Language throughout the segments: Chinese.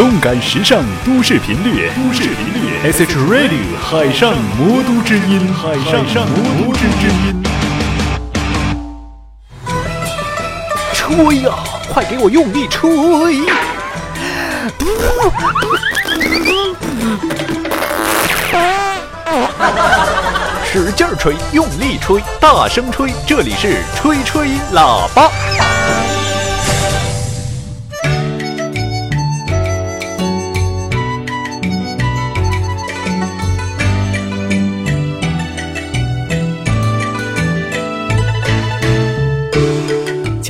动感时尚都市频率，都市频率，S H Radio 海上魔都之音，海上魔都之音。吹呀，快给我用力吹！使劲吹，用力吹，大声吹，这里是吹吹喇叭。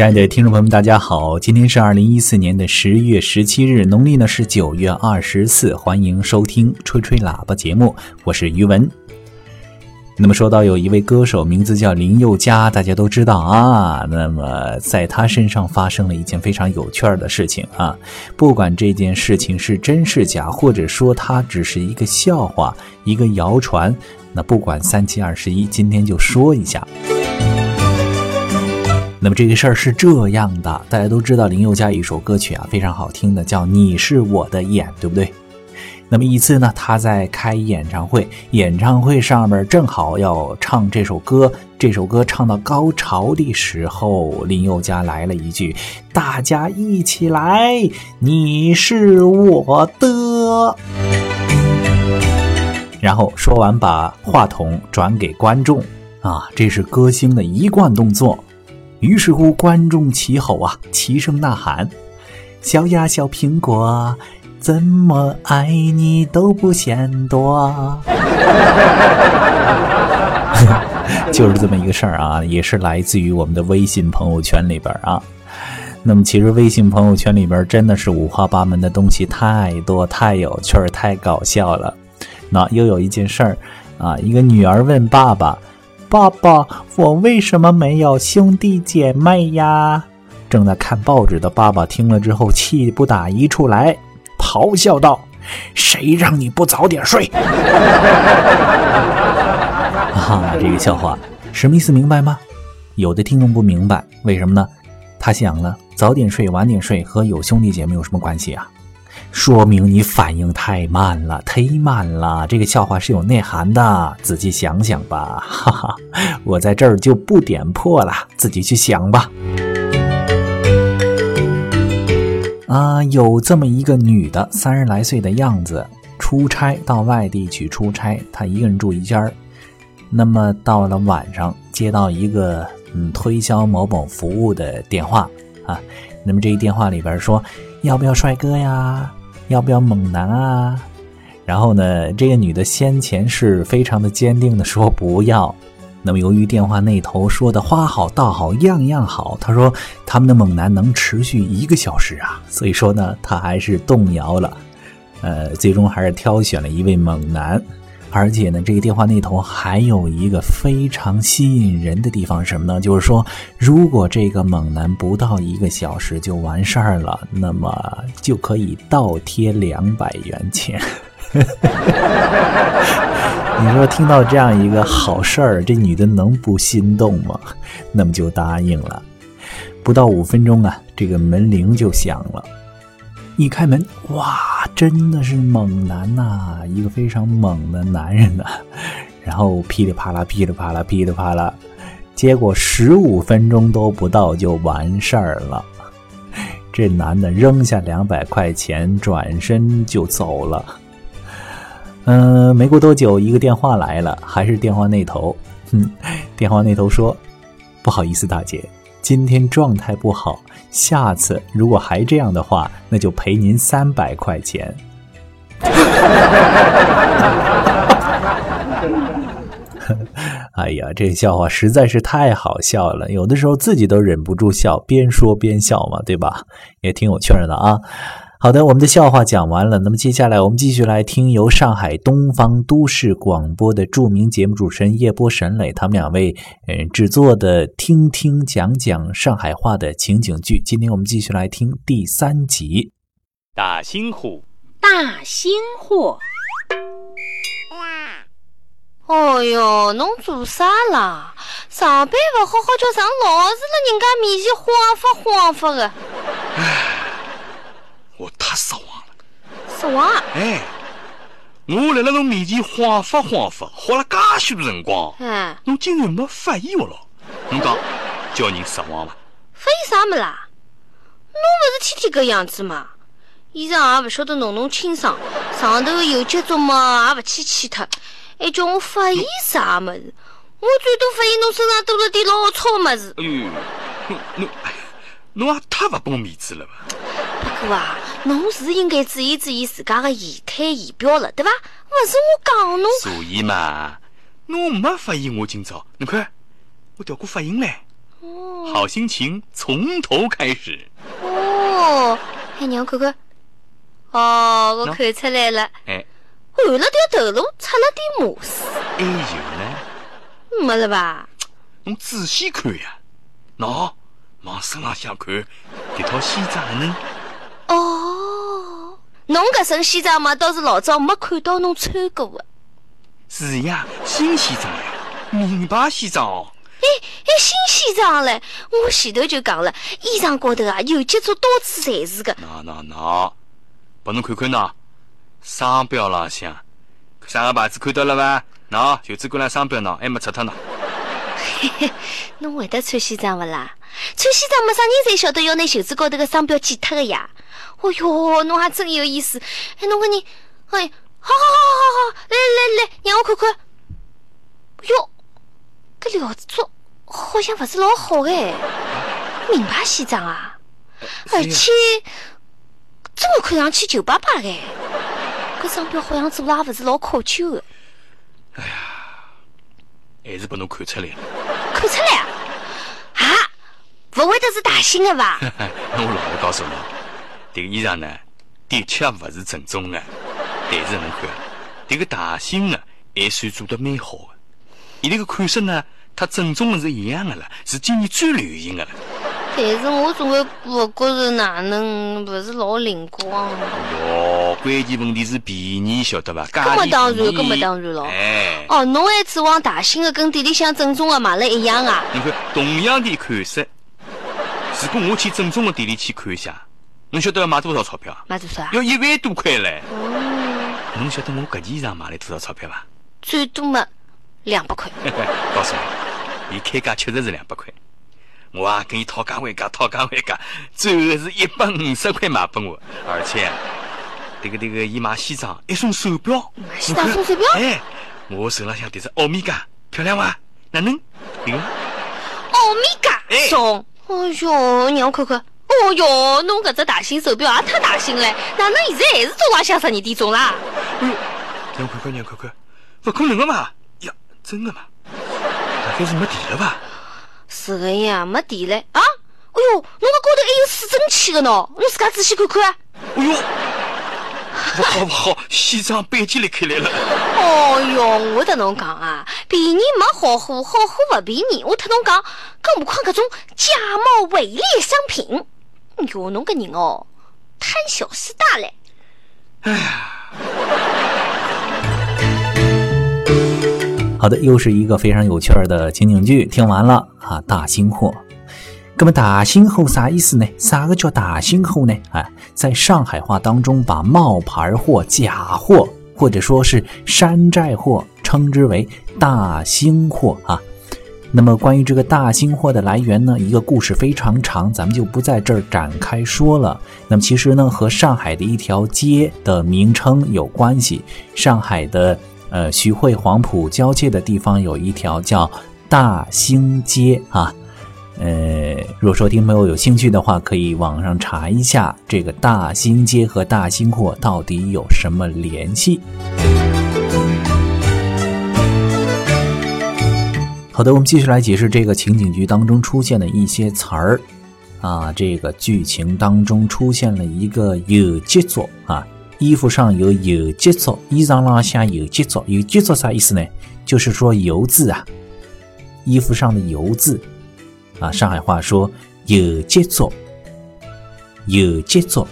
亲爱的听众朋友们，大家好！今天是二零一四年的十月十七日，农历呢是九月二十四。欢迎收听吹吹喇叭节目，我是于文。那么说到有一位歌手，名字叫林宥嘉，大家都知道啊。那么在他身上发生了一件非常有趣儿的事情啊。不管这件事情是真是假，或者说它只是一个笑话、一个谣传，那不管三七二十一，今天就说一下。那么这个事儿是这样的，大家都知道林宥嘉一首歌曲啊，非常好听的，叫《你是我的眼》，对不对？那么一次呢，他在开演唱会，演唱会上面正好要唱这首歌，这首歌唱到高潮的时候，林宥嘉来了一句：“大家一起来，你是我的。”然后说完，把话筒转给观众，啊，这是歌星的一贯动作。于是乎，观众齐吼啊，齐声呐喊：“小呀小苹果，怎么爱你都不嫌多。”就是这么一个事儿啊，也是来自于我们的微信朋友圈里边啊。那么，其实微信朋友圈里边真的是五花八门的东西太多，太有趣儿，太搞笑了。那又有一件事儿啊，一个女儿问爸爸。爸爸，我为什么没有兄弟姐妹呀？正在看报纸的爸爸听了之后，气不打一处来，咆哮道：“谁让你不早点睡？” 啊，这个笑话什么意思？明白吗？有的听众不明白，为什么呢？他想了，早点睡、晚点睡和有兄弟姐妹有什么关系啊？说明你反应太慢了，忒慢了。这个笑话是有内涵的，仔细想想吧。哈哈，我在这儿就不点破了，自己去想吧。啊，有这么一个女的，三十来岁的样子，出差到外地去出差，她一个人住一间儿。那么到了晚上，接到一个嗯推销某某服务的电话啊。那么这一电话里边说，要不要帅哥呀？要不要猛男啊？然后呢，这个女的先前是非常的坚定的说不要。那么由于电话那头说的花好道好样样好，他说他们的猛男能持续一个小时啊，所以说呢，他还是动摇了。呃，最终还是挑选了一位猛男。而且呢，这个电话那头还有一个非常吸引人的地方，什么呢？就是说，如果这个猛男不到一个小时就完事儿了，那么就可以倒贴两百元钱。你说听到这样一个好事儿，这女的能不心动吗？那么就答应了。不到五分钟啊，这个门铃就响了。一开门，哇，真的是猛男呐，一个非常猛的男人呐。然后噼里啪啦，噼里啪啦，噼里啪啦，结果十五分钟都不到就完事儿了。这男的扔下两百块钱，转身就走了。嗯，没过多久，一个电话来了，还是电话那头。哼，电话那头说：“不好意思，大姐。”今天状态不好，下次如果还这样的话，那就赔您三百块钱。哎呀，这笑话实在是太好笑了，有的时候自己都忍不住笑，边说边笑嘛，对吧？也挺有趣的啊。好的，我们的笑话讲完了。那么接下来我们继续来听由上海东方都市广播的著名节目主持人叶波、沈磊他们两位嗯制作的《听听讲讲上海话》的情景剧。今天我们继续来听第三集。大新货，大新货。哦哟，侬做啥啦？上班不好好叫上老是了人家面前晃发晃发的。我太失望了。失望啊！哎，我辣辣侬面前晃发晃发，花了介许多辰光，哎，侬竟然没发现我了？侬讲叫人失望伐？发现啥么啦？侬勿是天天搿样子嘛？衣裳也勿晓得弄弄清爽，上头有节奏嘛也勿去去脱，还叫我发现啥么子？我最多发现侬身上多了点老糙么子。哎呦，侬侬也太勿拨我面子了吧？不过啊，侬是应该注意注意自家的仪态仪表了，对伐？勿是我讲侬。所以嘛，侬没发现我今朝，侬看我调过发型嘞，哦好心情从头开始。哦，哎，让我看看。哦，我看出来了，哎，换了条头颅，出了点模丝，还有呢，没了吧？侬仔细看呀，喏，往身浪向看，这套西装哪能？哦，侬搿身西装嘛，倒是老早没看到侬穿过的。是呀，新西装呀，名牌西装哦。哎哎，新西装嘞！我前头就讲了，衣裳高头啊有节奏，到处侪是个。喏喏喏，拨侬看看喏，商标浪向啥个牌子看到了伐？喏，袖子管上商标喏，还没拆脱呢。嘿嘿。侬会得穿西装勿啦？穿西装没啥人侪晓得要拿袖子高头个商标剪脱个呀。哦哟，侬还真有意思。哎，侬个人，哎，好好好好好，来来来，让我看看。哟，搿料子做好像勿是老好哎，名牌西装啊，而且真的看上去旧巴巴的。搿商标好像做了也勿是老考究的，还是拨侬看出来了。看出来啊？啊，勿会得是大新的伐？我老实告诉侬，这个衣裳呢，的确勿是正宗的，但是侬看，这个大新的还算做得蛮好的。伊这个款式呢，它正宗的是一样的了，是今年最流行的了。但是我总归不觉着哪能勿是老灵光。哟，关键问题是便宜，晓得伐？搿么当然搿么当然咯哎，哦，侬还指望大新的跟店里向正宗的买了一样啊？你看同样的款式，如果我去正宗的店里去看一下，侬晓得要买多少钞票啊？买多少？要一万多块嘞！侬晓得我搿件衣裳买了多少钞票伐？最多嘛两百块。告诉你，伊开价确实是两百块。我啊跟伊讨价还价，讨价还价，最后是一百五十块卖拨我，而且这个这个伊买西装一送手表，买西装送手表哎，我手浪向迭只欧米伽，漂亮伐？哪能？欧米伽送。哎哟，让我看看。哦哟，侬搿只大型手表也太大型了，哪能现在还是早浪向十二点钟啦？哎呦，让我看看，让我看看，不可能的嘛！呀，真的嘛？大概是没电了吧？是个呀，没电了啊！哎哟，侬搿高头还有水蒸气的喏，侬自家仔细看看啊。哎呦，不好不好，西装背起来开来了。哦哟，我跟侬讲啊，便宜没好货，好货不便宜。我特侬讲，更何况搿种假冒伪劣商品。哟，侬个人哦，贪小失大嘞。好的，又是一个非常有趣的情景剧，听完了啊，大新货。那么大新货啥意思呢？啥个叫大新货呢？哎，在上海话当中，把冒牌货、假货或者说是山寨货称之为大兴货啊。那么关于这个大兴货的来源呢，一个故事非常长，咱们就不在这儿展开说了。那么其实呢，和上海的一条街的名称有关系。上海的呃徐汇黄埔交界的地方有一条叫大兴街啊。呃，如果说听朋友有兴趣的话，可以网上查一下这个大兴街和大兴货到底有什么联系。好的，我们继续来解释这个情景剧当中出现的一些词儿啊。这个剧情当中出现了一个有节奏啊，衣服上有有节奏，衣裳浪向有节奏。有节奏啥意思呢？就是说油渍啊，衣服上的油渍啊。上海话说有节奏，有节奏，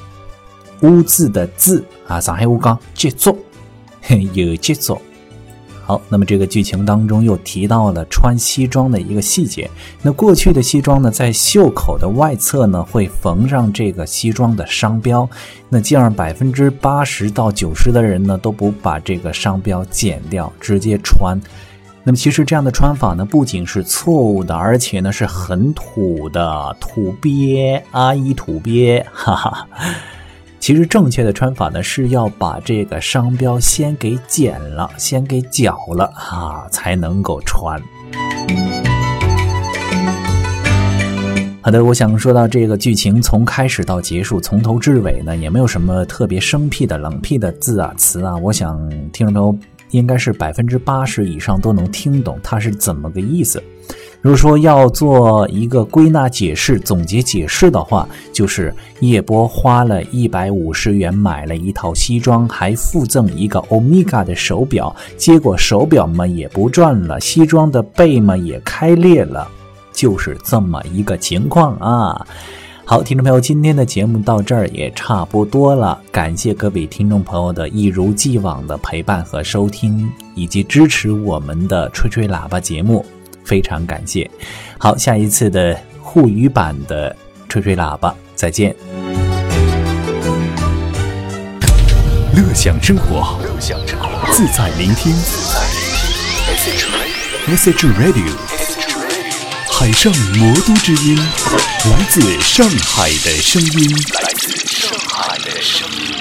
污渍的渍啊。上海话讲节奏，有节奏好，那么这个剧情当中又提到了穿西装的一个细节。那过去的西装呢，在袖口的外侧呢会缝上这个西装的商标。那这样百分之八十到九十的人呢都不把这个商标剪掉，直接穿。那么其实这样的穿法呢，不仅是错误的，而且呢是很土的，土鳖阿姨土鳖，哈哈。其实正确的穿法呢，是要把这个商标先给剪了，先给绞了啊，才能够穿。好的，我想说到这个剧情从开始到结束，从头至尾呢，也没有什么特别生僻的、冷僻的字啊词啊，我想听众应该是百分之八十以上都能听懂它是怎么个意思。如果说要做一个归纳解释、总结解释的话，就是叶波花了一百五十元买了一套西装，还附赠一个欧米伽的手表，结果手表嘛也不转了，西装的背嘛也开裂了，就是这么一个情况啊。好，听众朋友，今天的节目到这儿也差不多了，感谢各位听众朋友的一如既往的陪伴和收听，以及支持我们的吹吹喇叭节目。非常感谢，好，下一次的沪语版的吹吹喇叭，再见。乐享生活，自在聆听，SH Radio，海上魔都之音，来自上海的声音，来自上海的声音。